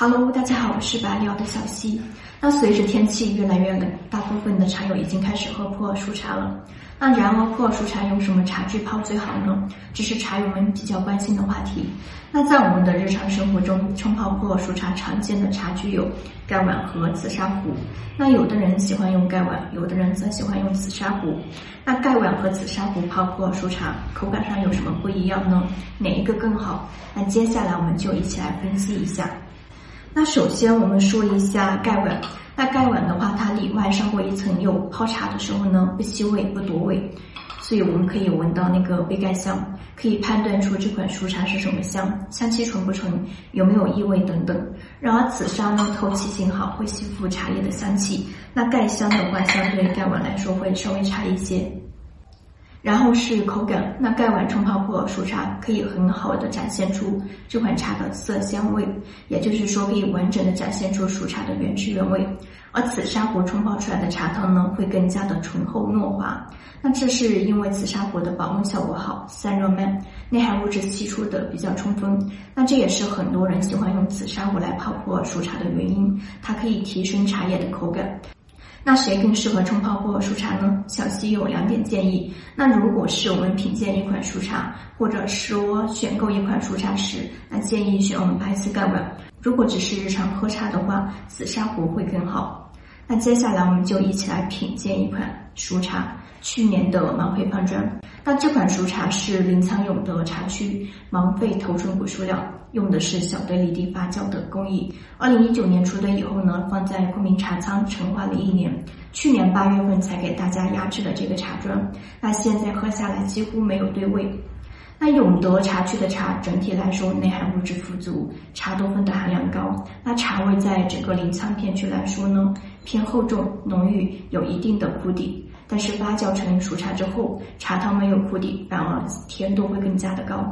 Hello，大家好，我是百聊的小溪。那随着天气越来越冷，大部分的茶友已经开始喝普洱熟茶了。那然而普洱熟茶用什么茶具泡最好呢？这是茶友们比较关心的话题。那在我们的日常生活中，冲泡普洱熟茶常见的茶具有盖碗和紫砂壶。那有的人喜欢用盖碗，有的人则喜欢用紫砂壶。那盖碗和紫砂壶泡普洱熟茶，口感上有什么不一样呢？哪一个更好？那接下来我们就一起来分析一下。那首先我们说一下盖碗。那盖碗的话，它里外上过一层釉，泡茶的时候呢，不吸味不夺味，所以我们可以闻到那个杯盖香，可以判断出这款熟茶是什么香，香气纯不纯，有没有异味等等。然而紫砂呢，透气性好，会吸附茶叶的香气。那盖香的话，相对盖碗来说会稍微差一些。然后是口感，那盖碗冲泡普洱熟茶可以很好的展现出这款茶的色香味，也就是说可以完整的展现出熟茶的原汁原味。而紫砂壶冲泡出来的茶汤呢，会更加的醇厚糯滑。那这是因为紫砂壶的保温效果好，散热慢，内含物质析出的比较充分。那这也是很多人喜欢用紫砂壶来泡普洱熟茶的原因，它可以提升茶叶的口感。那谁更适合冲泡普洱熟茶呢？小溪有两点建议。那如果是我们品鉴一款熟茶，或者说选购一款熟茶时，那建议选我们白瓷盖碗。如果只是日常喝茶的话，紫砂壶会更好。那接下来我们就一起来品鉴一款熟茶，去年的芒费方砖。那这款熟茶是林苍勇的茶区芒费头纯果树料，用的是小堆里地发酵的工艺。二零一九年出堆以后呢，放在昆明茶仓陈化了一年，去年八月份才给大家压制的这个茶砖。那现在喝下来几乎没有对味。那永德茶区的茶整体来说内含物质富足，茶多酚的含量高。那茶味在整个临沧片区来说呢，偏厚重浓郁，有一定的苦底。但是发酵成熟茶之后，茶汤没有苦底，反而甜度会更加的高。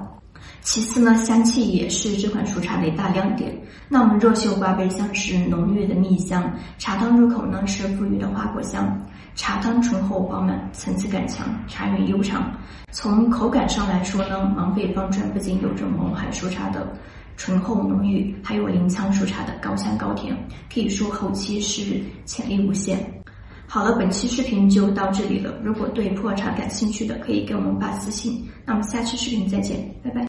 其次呢，香气也是这款熟茶的一大亮点。那我们若秀挂杯香是浓郁的蜜香，茶汤入口呢是馥郁的花果香。茶汤醇厚饱满，层次感强，茶韵悠长。从口感上来说呢，芒费方砖不仅有着勐海熟茶的醇厚浓郁，还有临沧熟茶的高香高甜，可以说后期是潜力无限。好了，本期视频就到这里了。如果对普洱茶感兴趣的，可以给我们发私信。那我们下期视频再见，拜拜。